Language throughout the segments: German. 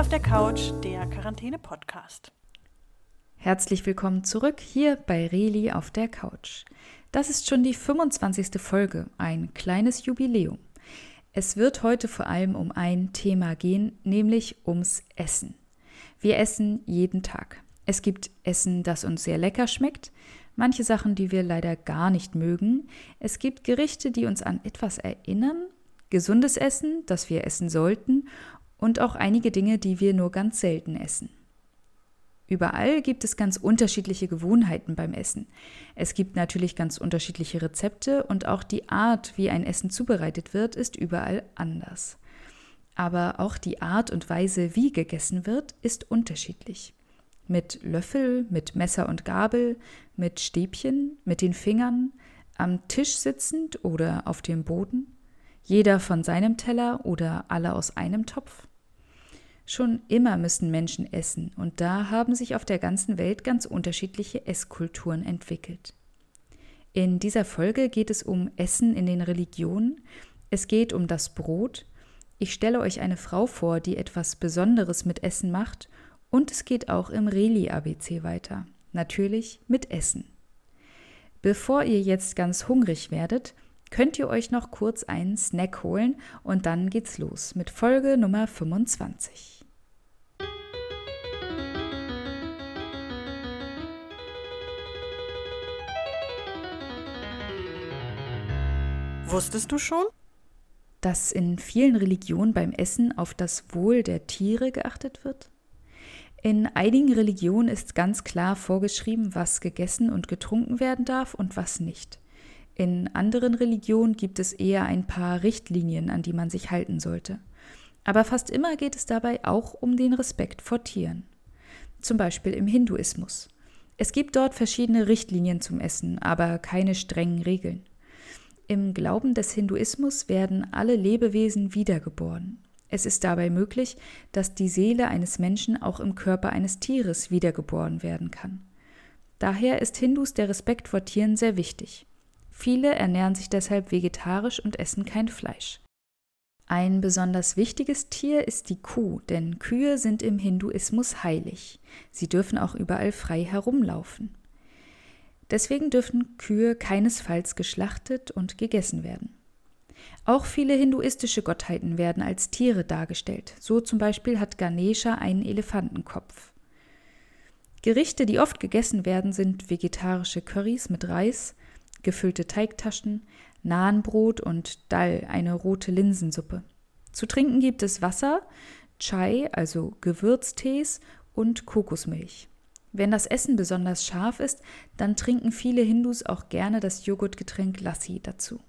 auf der Couch, der Quarantäne-Podcast. Herzlich willkommen zurück hier bei Reli auf der Couch. Das ist schon die 25. Folge, ein kleines Jubiläum. Es wird heute vor allem um ein Thema gehen, nämlich ums Essen. Wir essen jeden Tag. Es gibt Essen, das uns sehr lecker schmeckt, manche Sachen, die wir leider gar nicht mögen. Es gibt Gerichte, die uns an etwas erinnern, gesundes Essen, das wir essen sollten und auch einige Dinge, die wir nur ganz selten essen. Überall gibt es ganz unterschiedliche Gewohnheiten beim Essen. Es gibt natürlich ganz unterschiedliche Rezepte und auch die Art, wie ein Essen zubereitet wird, ist überall anders. Aber auch die Art und Weise, wie gegessen wird, ist unterschiedlich. Mit Löffel, mit Messer und Gabel, mit Stäbchen, mit den Fingern, am Tisch sitzend oder auf dem Boden, jeder von seinem Teller oder alle aus einem Topf. Schon immer müssen Menschen essen, und da haben sich auf der ganzen Welt ganz unterschiedliche Esskulturen entwickelt. In dieser Folge geht es um Essen in den Religionen, es geht um das Brot, ich stelle euch eine Frau vor, die etwas Besonderes mit Essen macht, und es geht auch im Reli-ABC weiter, natürlich mit Essen. Bevor ihr jetzt ganz hungrig werdet, könnt ihr euch noch kurz einen Snack holen und dann geht's los mit Folge Nummer 25. Wusstest du schon? Dass in vielen Religionen beim Essen auf das Wohl der Tiere geachtet wird? In einigen Religionen ist ganz klar vorgeschrieben, was gegessen und getrunken werden darf und was nicht. In anderen Religionen gibt es eher ein paar Richtlinien, an die man sich halten sollte. Aber fast immer geht es dabei auch um den Respekt vor Tieren. Zum Beispiel im Hinduismus. Es gibt dort verschiedene Richtlinien zum Essen, aber keine strengen Regeln. Im Glauben des Hinduismus werden alle Lebewesen wiedergeboren. Es ist dabei möglich, dass die Seele eines Menschen auch im Körper eines Tieres wiedergeboren werden kann. Daher ist Hindus der Respekt vor Tieren sehr wichtig. Viele ernähren sich deshalb vegetarisch und essen kein Fleisch. Ein besonders wichtiges Tier ist die Kuh, denn Kühe sind im Hinduismus heilig. Sie dürfen auch überall frei herumlaufen. Deswegen dürfen Kühe keinesfalls geschlachtet und gegessen werden. Auch viele hinduistische Gottheiten werden als Tiere dargestellt. So zum Beispiel hat Ganesha einen Elefantenkopf. Gerichte, die oft gegessen werden, sind vegetarische Currys mit Reis, gefüllte Teigtaschen, Nahenbrot und Dal, eine rote Linsensuppe. Zu trinken gibt es Wasser, Chai, also Gewürztees und Kokosmilch. Wenn das Essen besonders scharf ist, dann trinken viele Hindus auch gerne das Joghurtgetränk Lassi dazu.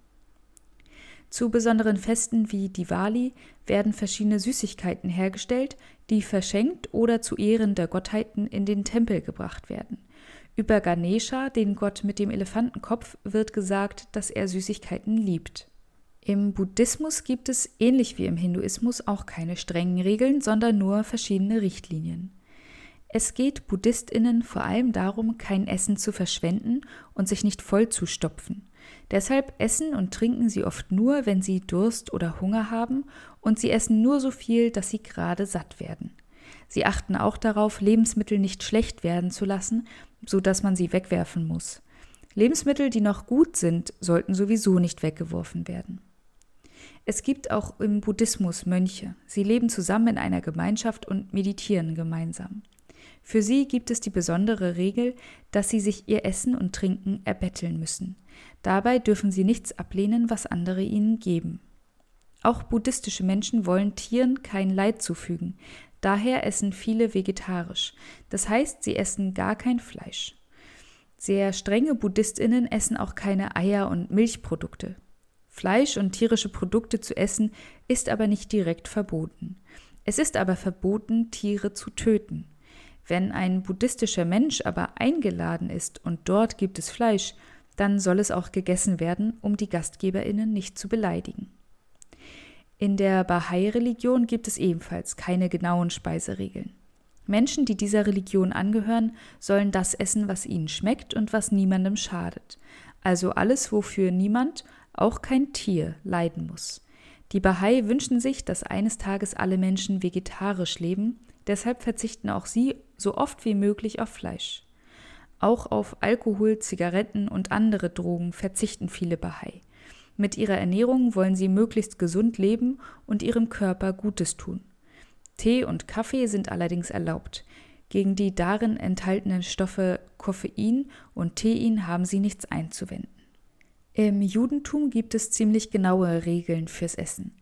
Zu besonderen Festen wie Diwali werden verschiedene Süßigkeiten hergestellt, die verschenkt oder zu Ehren der Gottheiten in den Tempel gebracht werden. Über Ganesha, den Gott mit dem Elefantenkopf, wird gesagt, dass er Süßigkeiten liebt. Im Buddhismus gibt es, ähnlich wie im Hinduismus, auch keine strengen Regeln, sondern nur verschiedene Richtlinien. Es geht Buddhistinnen vor allem darum, kein Essen zu verschwenden und sich nicht voll zu stopfen. Deshalb essen und trinken sie oft nur, wenn sie Durst oder Hunger haben, und sie essen nur so viel, dass sie gerade satt werden. Sie achten auch darauf, Lebensmittel nicht schlecht werden zu lassen, so dass man sie wegwerfen muss. Lebensmittel, die noch gut sind, sollten sowieso nicht weggeworfen werden. Es gibt auch im Buddhismus Mönche. Sie leben zusammen in einer Gemeinschaft und meditieren gemeinsam. Für sie gibt es die besondere Regel, dass sie sich ihr Essen und Trinken erbetteln müssen. Dabei dürfen sie nichts ablehnen, was andere ihnen geben. Auch buddhistische Menschen wollen Tieren kein Leid zufügen, daher essen viele vegetarisch, das heißt, sie essen gar kein Fleisch. Sehr strenge Buddhistinnen essen auch keine Eier und Milchprodukte. Fleisch und tierische Produkte zu essen ist aber nicht direkt verboten. Es ist aber verboten, Tiere zu töten. Wenn ein buddhistischer Mensch aber eingeladen ist und dort gibt es Fleisch, dann soll es auch gegessen werden, um die Gastgeberinnen nicht zu beleidigen. In der Bahai-Religion gibt es ebenfalls keine genauen Speiseregeln. Menschen, die dieser Religion angehören, sollen das essen, was ihnen schmeckt und was niemandem schadet. Also alles, wofür niemand, auch kein Tier, leiden muss. Die Bahai wünschen sich, dass eines Tages alle Menschen vegetarisch leben, deshalb verzichten auch sie so oft wie möglich auf Fleisch. Auch auf Alkohol, Zigaretten und andere Drogen verzichten viele Bahai. Mit ihrer Ernährung wollen sie möglichst gesund leben und ihrem Körper Gutes tun. Tee und Kaffee sind allerdings erlaubt. Gegen die darin enthaltenen Stoffe Koffein und Tein haben sie nichts einzuwenden. Im Judentum gibt es ziemlich genaue Regeln fürs Essen.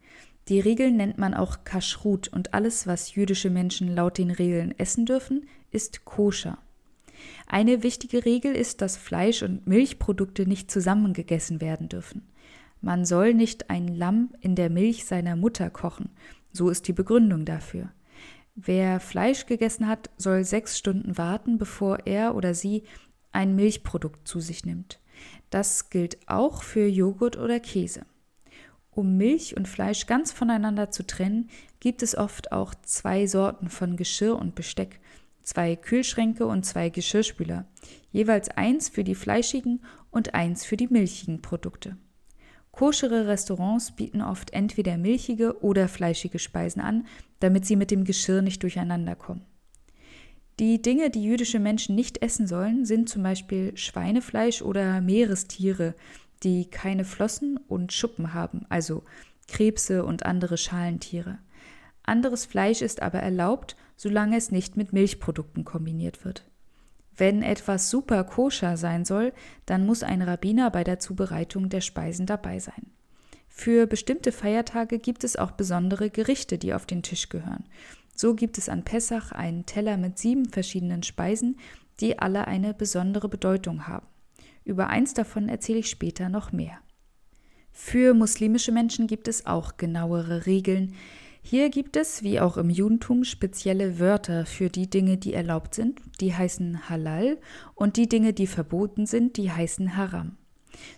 Die Regeln nennt man auch Kashrut und alles, was jüdische Menschen laut den Regeln essen dürfen, ist koscher. Eine wichtige Regel ist, dass Fleisch und Milchprodukte nicht zusammen gegessen werden dürfen. Man soll nicht ein Lamm in der Milch seiner Mutter kochen, so ist die Begründung dafür. Wer Fleisch gegessen hat, soll sechs Stunden warten, bevor er oder sie ein Milchprodukt zu sich nimmt. Das gilt auch für Joghurt oder Käse. Um Milch und Fleisch ganz voneinander zu trennen, gibt es oft auch zwei Sorten von Geschirr und Besteck, zwei Kühlschränke und zwei Geschirrspüler, jeweils eins für die fleischigen und eins für die milchigen Produkte. Koschere Restaurants bieten oft entweder milchige oder fleischige Speisen an, damit sie mit dem Geschirr nicht durcheinander kommen. Die Dinge, die jüdische Menschen nicht essen sollen, sind zum Beispiel Schweinefleisch oder Meerestiere, die keine Flossen und Schuppen haben, also Krebse und andere Schalentiere. Anderes Fleisch ist aber erlaubt, solange es nicht mit Milchprodukten kombiniert wird. Wenn etwas super koscher sein soll, dann muss ein Rabbiner bei der Zubereitung der Speisen dabei sein. Für bestimmte Feiertage gibt es auch besondere Gerichte, die auf den Tisch gehören. So gibt es an Pessach einen Teller mit sieben verschiedenen Speisen, die alle eine besondere Bedeutung haben. Über eins davon erzähle ich später noch mehr. Für muslimische Menschen gibt es auch genauere Regeln, hier gibt es, wie auch im Judentum, spezielle Wörter für die Dinge, die erlaubt sind, die heißen Halal, und die Dinge, die verboten sind, die heißen Haram.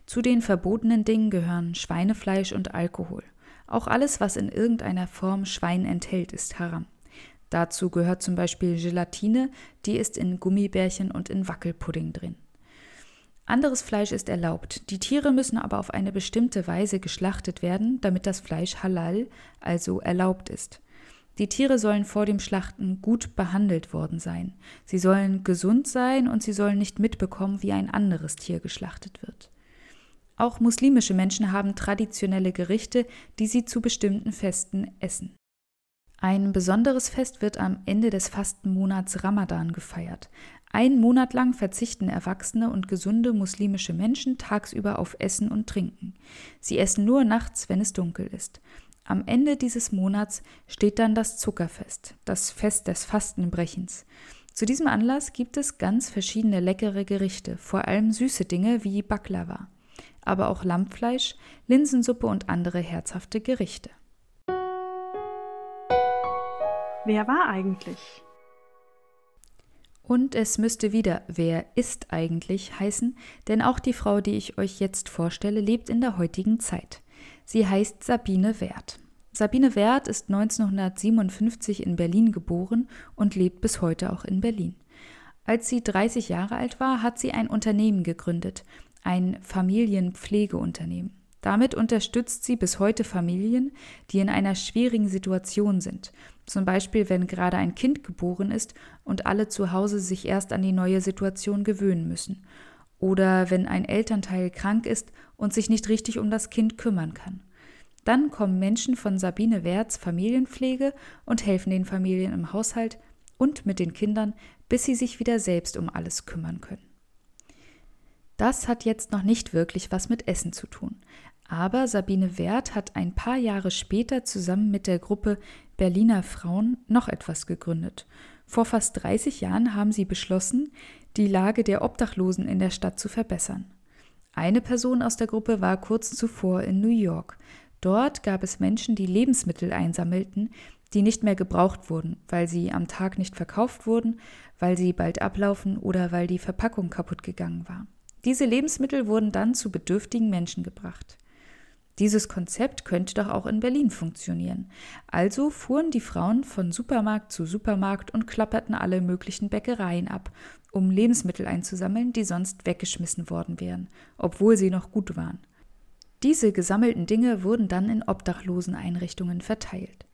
Zu den verbotenen Dingen gehören Schweinefleisch und Alkohol. Auch alles, was in irgendeiner Form Schwein enthält, ist Haram. Dazu gehört zum Beispiel Gelatine, die ist in Gummibärchen und in Wackelpudding drin. Anderes Fleisch ist erlaubt. Die Tiere müssen aber auf eine bestimmte Weise geschlachtet werden, damit das Fleisch halal, also erlaubt ist. Die Tiere sollen vor dem Schlachten gut behandelt worden sein. Sie sollen gesund sein und sie sollen nicht mitbekommen, wie ein anderes Tier geschlachtet wird. Auch muslimische Menschen haben traditionelle Gerichte, die sie zu bestimmten Festen essen. Ein besonderes Fest wird am Ende des Fastenmonats Ramadan gefeiert. Ein Monat lang verzichten erwachsene und gesunde muslimische Menschen tagsüber auf Essen und Trinken. Sie essen nur nachts, wenn es dunkel ist. Am Ende dieses Monats steht dann das Zuckerfest, das Fest des Fastenbrechens. Zu diesem Anlass gibt es ganz verschiedene leckere Gerichte, vor allem süße Dinge wie Baklava, aber auch Lammfleisch, Linsensuppe und andere herzhafte Gerichte. Wer war eigentlich? Und es müsste wieder Wer ist eigentlich heißen, denn auch die Frau, die ich euch jetzt vorstelle, lebt in der heutigen Zeit. Sie heißt Sabine Werth. Sabine Werth ist 1957 in Berlin geboren und lebt bis heute auch in Berlin. Als sie 30 Jahre alt war, hat sie ein Unternehmen gegründet, ein Familienpflegeunternehmen. Damit unterstützt sie bis heute Familien, die in einer schwierigen Situation sind. Zum Beispiel, wenn gerade ein Kind geboren ist und alle zu Hause sich erst an die neue Situation gewöhnen müssen. Oder wenn ein Elternteil krank ist und sich nicht richtig um das Kind kümmern kann. Dann kommen Menschen von Sabine Werts Familienpflege und helfen den Familien im Haushalt und mit den Kindern, bis sie sich wieder selbst um alles kümmern können. Das hat jetzt noch nicht wirklich was mit Essen zu tun. Aber Sabine Werth hat ein paar Jahre später zusammen mit der Gruppe Berliner Frauen noch etwas gegründet. Vor fast 30 Jahren haben sie beschlossen, die Lage der Obdachlosen in der Stadt zu verbessern. Eine Person aus der Gruppe war kurz zuvor in New York. Dort gab es Menschen, die Lebensmittel einsammelten, die nicht mehr gebraucht wurden, weil sie am Tag nicht verkauft wurden, weil sie bald ablaufen oder weil die Verpackung kaputt gegangen war. Diese Lebensmittel wurden dann zu bedürftigen Menschen gebracht. Dieses Konzept könnte doch auch in Berlin funktionieren. Also fuhren die Frauen von Supermarkt zu Supermarkt und klapperten alle möglichen Bäckereien ab, um Lebensmittel einzusammeln, die sonst weggeschmissen worden wären, obwohl sie noch gut waren. Diese gesammelten Dinge wurden dann in Obdachloseneinrichtungen verteilt.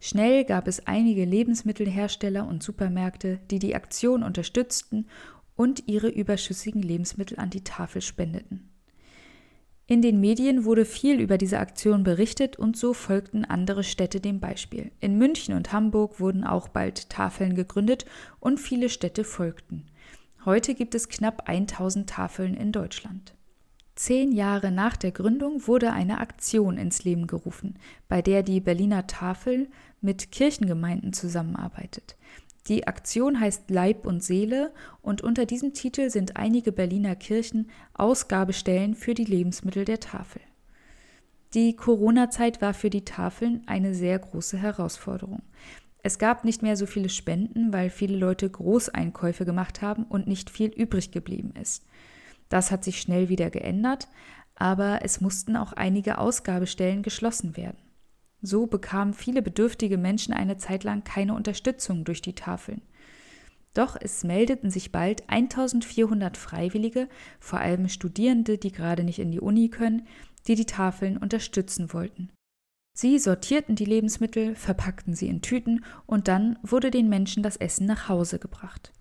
Schnell gab es einige Lebensmittelhersteller und Supermärkte, die die Aktion unterstützten und ihre überschüssigen Lebensmittel an die Tafel spendeten. In den Medien wurde viel über diese Aktion berichtet und so folgten andere Städte dem Beispiel. In München und Hamburg wurden auch bald Tafeln gegründet und viele Städte folgten. Heute gibt es knapp 1000 Tafeln in Deutschland. Zehn Jahre nach der Gründung wurde eine Aktion ins Leben gerufen, bei der die Berliner Tafel mit Kirchengemeinden zusammenarbeitet. Die Aktion heißt Leib und Seele und unter diesem Titel sind einige Berliner Kirchen Ausgabestellen für die Lebensmittel der Tafel. Die Corona-Zeit war für die Tafeln eine sehr große Herausforderung. Es gab nicht mehr so viele Spenden, weil viele Leute Großeinkäufe gemacht haben und nicht viel übrig geblieben ist. Das hat sich schnell wieder geändert, aber es mussten auch einige Ausgabestellen geschlossen werden. So bekamen viele bedürftige Menschen eine Zeit lang keine Unterstützung durch die Tafeln. Doch es meldeten sich bald 1400 Freiwillige, vor allem Studierende, die gerade nicht in die Uni können, die die Tafeln unterstützen wollten. Sie sortierten die Lebensmittel, verpackten sie in Tüten und dann wurde den Menschen das Essen nach Hause gebracht.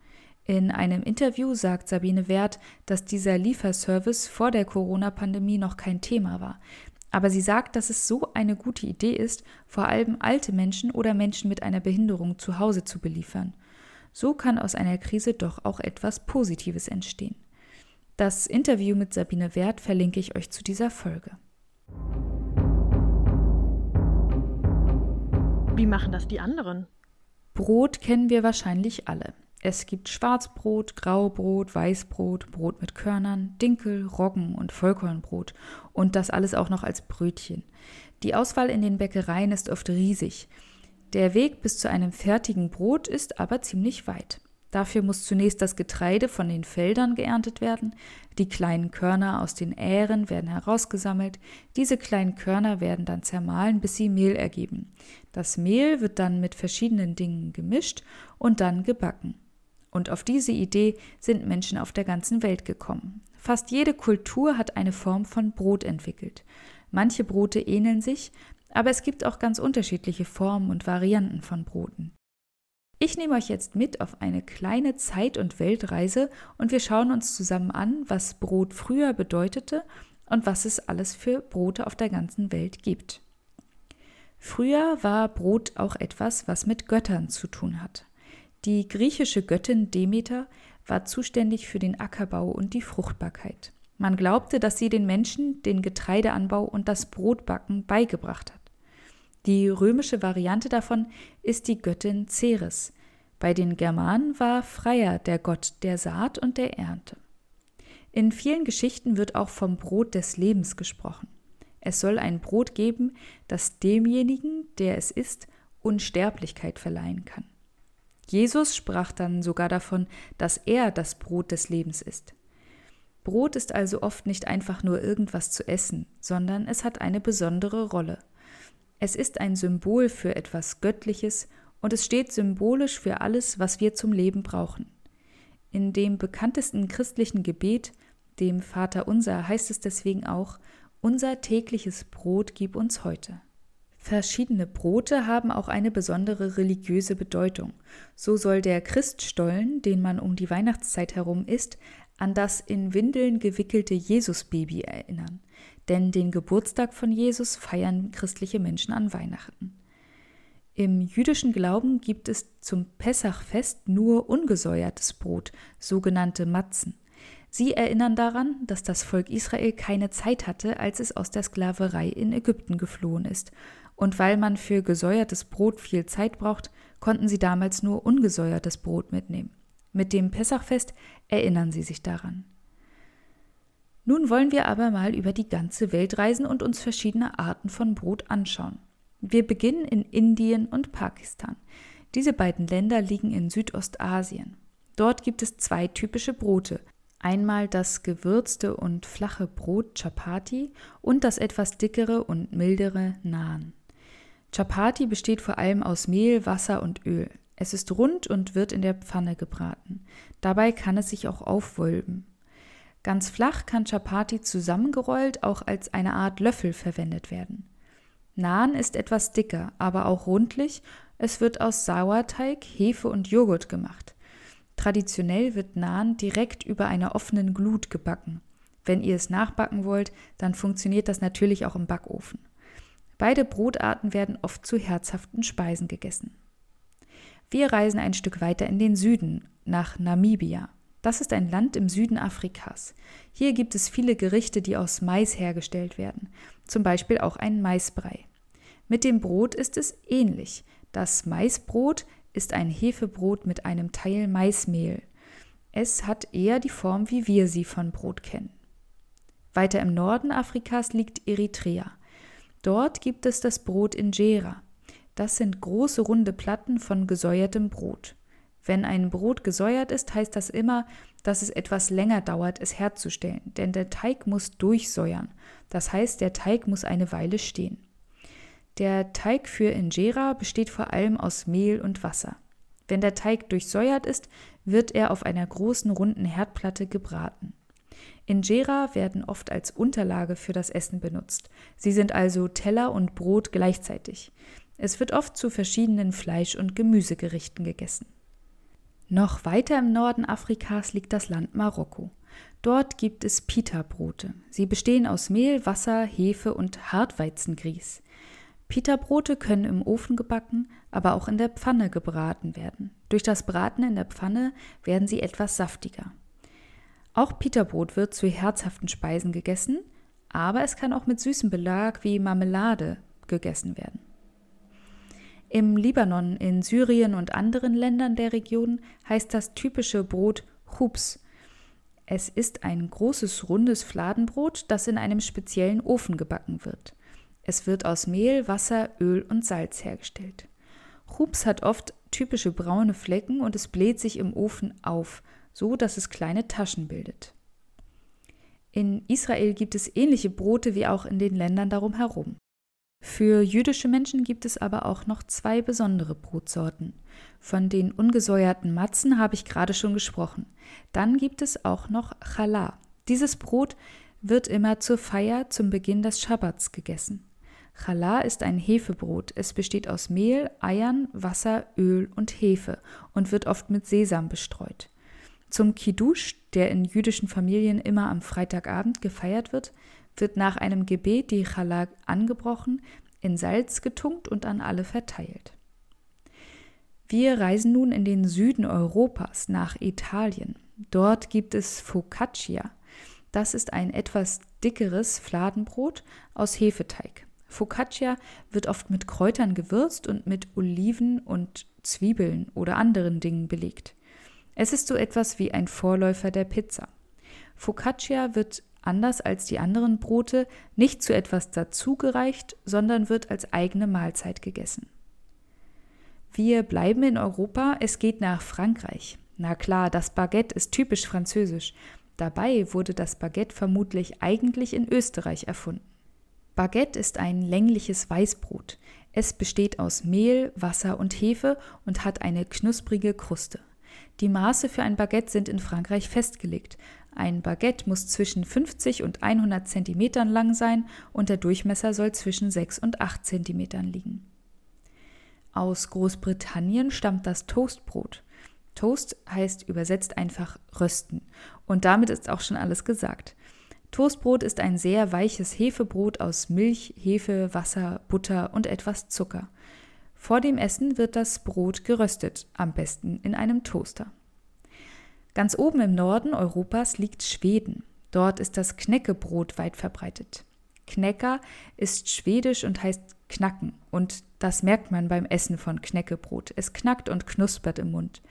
In einem Interview sagt Sabine Wert, dass dieser Lieferservice vor der Corona-Pandemie noch kein Thema war. Aber sie sagt, dass es so eine gute Idee ist, vor allem alte Menschen oder Menschen mit einer Behinderung zu Hause zu beliefern. So kann aus einer Krise doch auch etwas Positives entstehen. Das Interview mit Sabine Wert verlinke ich euch zu dieser Folge. Wie machen das die anderen? Brot kennen wir wahrscheinlich alle. Es gibt Schwarzbrot, Graubrot, Weißbrot, Brot mit Körnern, Dinkel, Roggen und Vollkornbrot und das alles auch noch als Brötchen. Die Auswahl in den Bäckereien ist oft riesig. Der Weg bis zu einem fertigen Brot ist aber ziemlich weit. Dafür muss zunächst das Getreide von den Feldern geerntet werden, die kleinen Körner aus den Ähren werden herausgesammelt, diese kleinen Körner werden dann zermahlen, bis sie Mehl ergeben. Das Mehl wird dann mit verschiedenen Dingen gemischt und dann gebacken. Und auf diese Idee sind Menschen auf der ganzen Welt gekommen. Fast jede Kultur hat eine Form von Brot entwickelt. Manche Brote ähneln sich, aber es gibt auch ganz unterschiedliche Formen und Varianten von Broten. Ich nehme euch jetzt mit auf eine kleine Zeit- und Weltreise und wir schauen uns zusammen an, was Brot früher bedeutete und was es alles für Brote auf der ganzen Welt gibt. Früher war Brot auch etwas, was mit Göttern zu tun hat. Die griechische Göttin Demeter war zuständig für den Ackerbau und die Fruchtbarkeit. Man glaubte, dass sie den Menschen den Getreideanbau und das Brotbacken beigebracht hat. Die römische Variante davon ist die Göttin Ceres. Bei den Germanen war Freier der Gott der Saat und der Ernte. In vielen Geschichten wird auch vom Brot des Lebens gesprochen. Es soll ein Brot geben, das demjenigen, der es isst, Unsterblichkeit verleihen kann. Jesus sprach dann sogar davon, dass er das Brot des Lebens ist. Brot ist also oft nicht einfach nur irgendwas zu essen, sondern es hat eine besondere Rolle. Es ist ein Symbol für etwas Göttliches und es steht symbolisch für alles, was wir zum Leben brauchen. In dem bekanntesten christlichen Gebet, dem Vater unser, heißt es deswegen auch, unser tägliches Brot gib uns heute. Verschiedene Brote haben auch eine besondere religiöse Bedeutung. So soll der Christstollen, den man um die Weihnachtszeit herum isst, an das in Windeln gewickelte Jesusbaby erinnern. Denn den Geburtstag von Jesus feiern christliche Menschen an Weihnachten. Im jüdischen Glauben gibt es zum Pessachfest nur ungesäuertes Brot, sogenannte Matzen. Sie erinnern daran, dass das Volk Israel keine Zeit hatte, als es aus der Sklaverei in Ägypten geflohen ist und weil man für gesäuertes Brot viel Zeit braucht, konnten sie damals nur ungesäuertes Brot mitnehmen. Mit dem Pessachfest erinnern sie sich daran. Nun wollen wir aber mal über die ganze Welt reisen und uns verschiedene Arten von Brot anschauen. Wir beginnen in Indien und Pakistan. Diese beiden Länder liegen in Südostasien. Dort gibt es zwei typische Brote. Einmal das gewürzte und flache Brot Chapati und das etwas dickere und mildere Naan. Chapati besteht vor allem aus Mehl, Wasser und Öl. Es ist rund und wird in der Pfanne gebraten. Dabei kann es sich auch aufwölben. Ganz flach kann Chapati zusammengerollt auch als eine Art Löffel verwendet werden. Naan ist etwas dicker, aber auch rundlich. Es wird aus Sauerteig, Hefe und Joghurt gemacht. Traditionell wird Naan direkt über einer offenen Glut gebacken. Wenn ihr es nachbacken wollt, dann funktioniert das natürlich auch im Backofen. Beide Brotarten werden oft zu herzhaften Speisen gegessen. Wir reisen ein Stück weiter in den Süden, nach Namibia. Das ist ein Land im Süden Afrikas. Hier gibt es viele Gerichte, die aus Mais hergestellt werden, zum Beispiel auch ein Maisbrei. Mit dem Brot ist es ähnlich. Das Maisbrot ist ein Hefebrot mit einem Teil Maismehl. Es hat eher die Form, wie wir sie von Brot kennen. Weiter im Norden Afrikas liegt Eritrea. Dort gibt es das Brot Injera. Das sind große runde Platten von gesäuertem Brot. Wenn ein Brot gesäuert ist, heißt das immer, dass es etwas länger dauert, es herzustellen, denn der Teig muss durchsäuern. Das heißt, der Teig muss eine Weile stehen. Der Teig für Injera besteht vor allem aus Mehl und Wasser. Wenn der Teig durchsäuert ist, wird er auf einer großen runden Herdplatte gebraten. Injera werden oft als Unterlage für das Essen benutzt. Sie sind also Teller und Brot gleichzeitig. Es wird oft zu verschiedenen Fleisch- und Gemüsegerichten gegessen. Noch weiter im Norden Afrikas liegt das Land Marokko. Dort gibt es Pita-Brote. Sie bestehen aus Mehl, Wasser, Hefe und Hartweizengrieß. Pita-Brote können im Ofen gebacken, aber auch in der Pfanne gebraten werden. Durch das Braten in der Pfanne werden sie etwas saftiger. Auch Pita-Brot wird zu herzhaften Speisen gegessen, aber es kann auch mit süßem Belag wie Marmelade gegessen werden. Im Libanon, in Syrien und anderen Ländern der Region heißt das typische Brot Chubs. Es ist ein großes rundes Fladenbrot, das in einem speziellen Ofen gebacken wird. Es wird aus Mehl, Wasser, Öl und Salz hergestellt. Chubs hat oft typische braune Flecken und es bläht sich im Ofen auf, so dass es kleine Taschen bildet. In Israel gibt es ähnliche Brote wie auch in den Ländern darum herum. Für jüdische Menschen gibt es aber auch noch zwei besondere Brotsorten. Von den ungesäuerten Matzen habe ich gerade schon gesprochen. Dann gibt es auch noch Challah. Dieses Brot wird immer zur Feier zum Beginn des Schabbats gegessen. Challah ist ein Hefebrot. Es besteht aus Mehl, Eiern, Wasser, Öl und Hefe und wird oft mit Sesam bestreut. Zum Kiddush, der in jüdischen Familien immer am Freitagabend gefeiert wird, wird nach einem Gebet die Challah angebrochen, in Salz getunkt und an alle verteilt. Wir reisen nun in den Süden Europas nach Italien. Dort gibt es Focaccia. Das ist ein etwas dickeres Fladenbrot aus Hefeteig. Focaccia wird oft mit Kräutern gewürzt und mit Oliven und Zwiebeln oder anderen Dingen belegt. Es ist so etwas wie ein Vorläufer der Pizza. Focaccia wird anders als die anderen Brote nicht zu etwas dazugereicht, sondern wird als eigene Mahlzeit gegessen. Wir bleiben in Europa, es geht nach Frankreich. Na klar, das Baguette ist typisch französisch. Dabei wurde das Baguette vermutlich eigentlich in Österreich erfunden. Baguette ist ein längliches Weißbrot. Es besteht aus Mehl, Wasser und Hefe und hat eine knusprige Kruste. Die Maße für ein Baguette sind in Frankreich festgelegt. Ein Baguette muss zwischen 50 und 100 Zentimetern lang sein und der Durchmesser soll zwischen 6 und 8 Zentimetern liegen. Aus Großbritannien stammt das Toastbrot. Toast heißt übersetzt einfach rösten. Und damit ist auch schon alles gesagt. Toastbrot ist ein sehr weiches Hefebrot aus Milch, Hefe, Wasser, Butter und etwas Zucker. Vor dem Essen wird das Brot geröstet, am besten in einem Toaster. Ganz oben im Norden Europas liegt Schweden. Dort ist das Knäckebrot weit verbreitet. Knecker ist schwedisch und heißt knacken und das merkt man beim Essen von Knäckebrot. Es knackt und knuspert im Mund.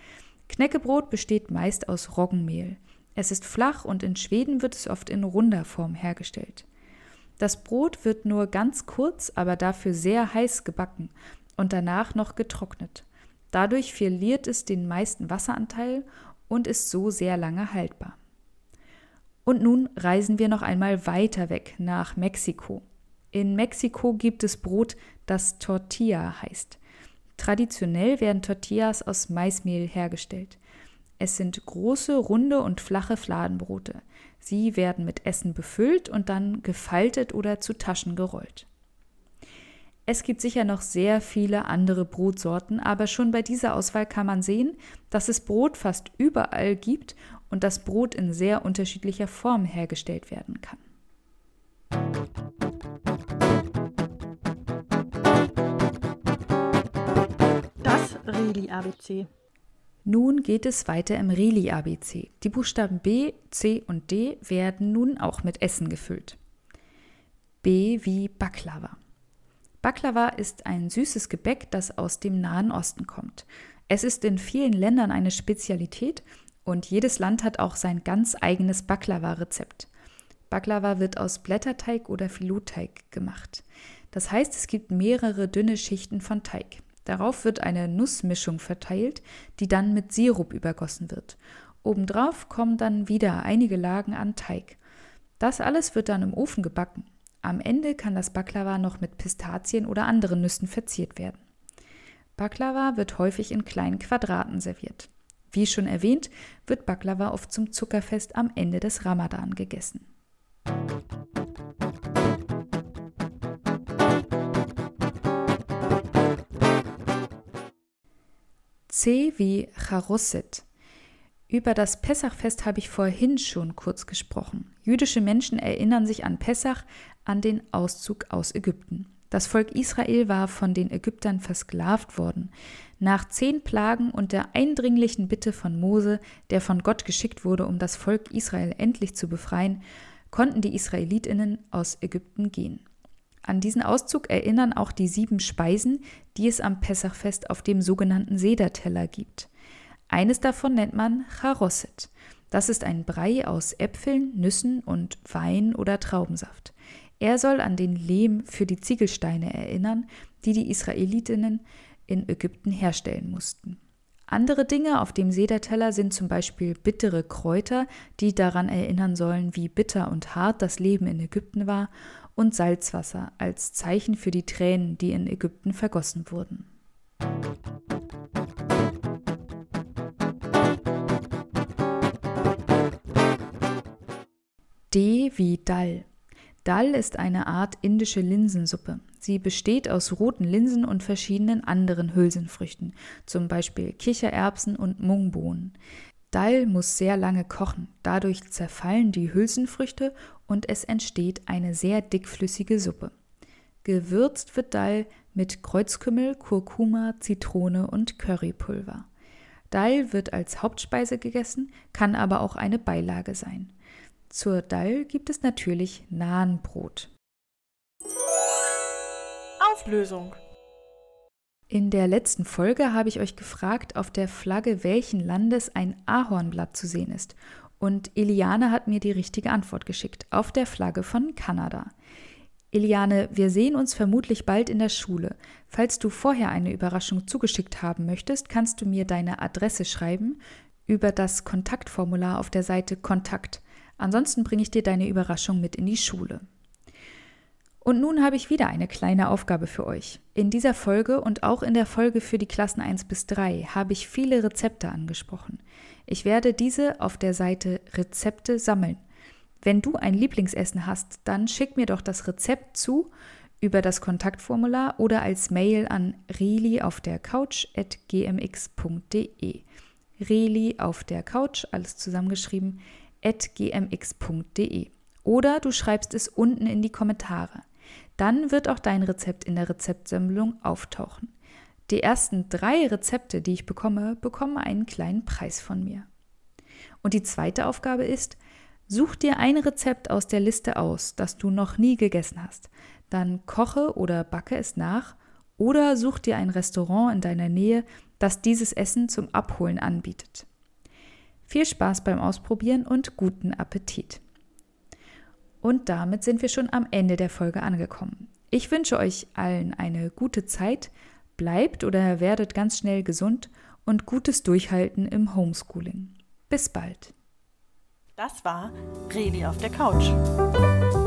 Knäckebrot besteht meist aus Roggenmehl. Es ist flach und in Schweden wird es oft in runder Form hergestellt. Das Brot wird nur ganz kurz, aber dafür sehr heiß gebacken und danach noch getrocknet. Dadurch verliert es den meisten Wasseranteil und ist so sehr lange haltbar. Und nun reisen wir noch einmal weiter weg nach Mexiko. In Mexiko gibt es Brot, das Tortilla heißt. Traditionell werden Tortillas aus Maismehl hergestellt. Es sind große, runde und flache Fladenbrote. Sie werden mit Essen befüllt und dann gefaltet oder zu Taschen gerollt. Es gibt sicher noch sehr viele andere Brotsorten, aber schon bei dieser Auswahl kann man sehen, dass es Brot fast überall gibt und das Brot in sehr unterschiedlicher Form hergestellt werden kann. Das Reli-ABC. Nun geht es weiter im Reli-ABC. Die Buchstaben B, C und D werden nun auch mit Essen gefüllt. B wie Baklava. Baklava ist ein süßes Gebäck, das aus dem Nahen Osten kommt. Es ist in vielen Ländern eine Spezialität und jedes Land hat auch sein ganz eigenes Baklava-Rezept. Baklava wird aus Blätterteig oder Filotteig gemacht. Das heißt, es gibt mehrere dünne Schichten von Teig. Darauf wird eine Nussmischung verteilt, die dann mit Sirup übergossen wird. Obendrauf kommen dann wieder einige Lagen an Teig. Das alles wird dann im Ofen gebacken. Am Ende kann das Baklava noch mit Pistazien oder anderen Nüssen verziert werden. Baklava wird häufig in kleinen Quadraten serviert. Wie schon erwähnt, wird Baklava oft zum Zuckerfest am Ende des Ramadan gegessen. C wie Charosset. Über das Pessachfest habe ich vorhin schon kurz gesprochen. Jüdische Menschen erinnern sich an Pessach, an den Auszug aus Ägypten. Das Volk Israel war von den Ägyptern versklavt worden. Nach zehn Plagen und der eindringlichen Bitte von Mose, der von Gott geschickt wurde, um das Volk Israel endlich zu befreien, konnten die Israelitinnen aus Ägypten gehen. An diesen Auszug erinnern auch die sieben Speisen, die es am Pessachfest auf dem sogenannten Sederteller gibt. Eines davon nennt man Charosset. Das ist ein Brei aus Äpfeln, Nüssen und Wein oder Traubensaft. Er soll an den Lehm für die Ziegelsteine erinnern, die die Israelitinnen in Ägypten herstellen mussten. Andere Dinge auf dem Sederteller sind zum Beispiel bittere Kräuter, die daran erinnern sollen, wie bitter und hart das Leben in Ägypten war, und Salzwasser als Zeichen für die Tränen, die in Ägypten vergossen wurden. D wie Dal. Dal ist eine Art indische Linsensuppe. Sie besteht aus roten Linsen und verschiedenen anderen Hülsenfrüchten, zum Beispiel Kichererbsen und Mungbohnen. Dal muss sehr lange kochen, dadurch zerfallen die Hülsenfrüchte und es entsteht eine sehr dickflüssige Suppe. Gewürzt wird Dal mit Kreuzkümmel, Kurkuma, Zitrone und Currypulver. Dal wird als Hauptspeise gegessen, kann aber auch eine Beilage sein. Zur Dal gibt es natürlich Nahenbrot. Auflösung. In der letzten Folge habe ich euch gefragt, auf der Flagge welchen Landes ein Ahornblatt zu sehen ist. Und Eliane hat mir die richtige Antwort geschickt, auf der Flagge von Kanada. Eliane, wir sehen uns vermutlich bald in der Schule. Falls du vorher eine Überraschung zugeschickt haben möchtest, kannst du mir deine Adresse schreiben über das Kontaktformular auf der Seite Kontakt. Ansonsten bringe ich dir deine Überraschung mit in die Schule. Und nun habe ich wieder eine kleine Aufgabe für euch. In dieser Folge und auch in der Folge für die Klassen 1 bis 3 habe ich viele Rezepte angesprochen. Ich werde diese auf der Seite Rezepte sammeln. Wenn du ein Lieblingsessen hast, dann schick mir doch das Rezept zu über das Kontaktformular oder als Mail an reli auf der Couch at gmx.de. Reli auf der Couch, alles zusammengeschrieben, gmx.de. Oder du schreibst es unten in die Kommentare. Dann wird auch dein Rezept in der Rezeptsammlung auftauchen. Die ersten drei Rezepte, die ich bekomme, bekommen einen kleinen Preis von mir. Und die zweite Aufgabe ist, such dir ein Rezept aus der Liste aus, das du noch nie gegessen hast. Dann koche oder backe es nach oder such dir ein Restaurant in deiner Nähe, das dieses Essen zum Abholen anbietet. Viel Spaß beim Ausprobieren und guten Appetit! Und damit sind wir schon am Ende der Folge angekommen. Ich wünsche euch allen eine gute Zeit, bleibt oder werdet ganz schnell gesund und gutes Durchhalten im Homeschooling. Bis bald. Das war Reli auf der Couch.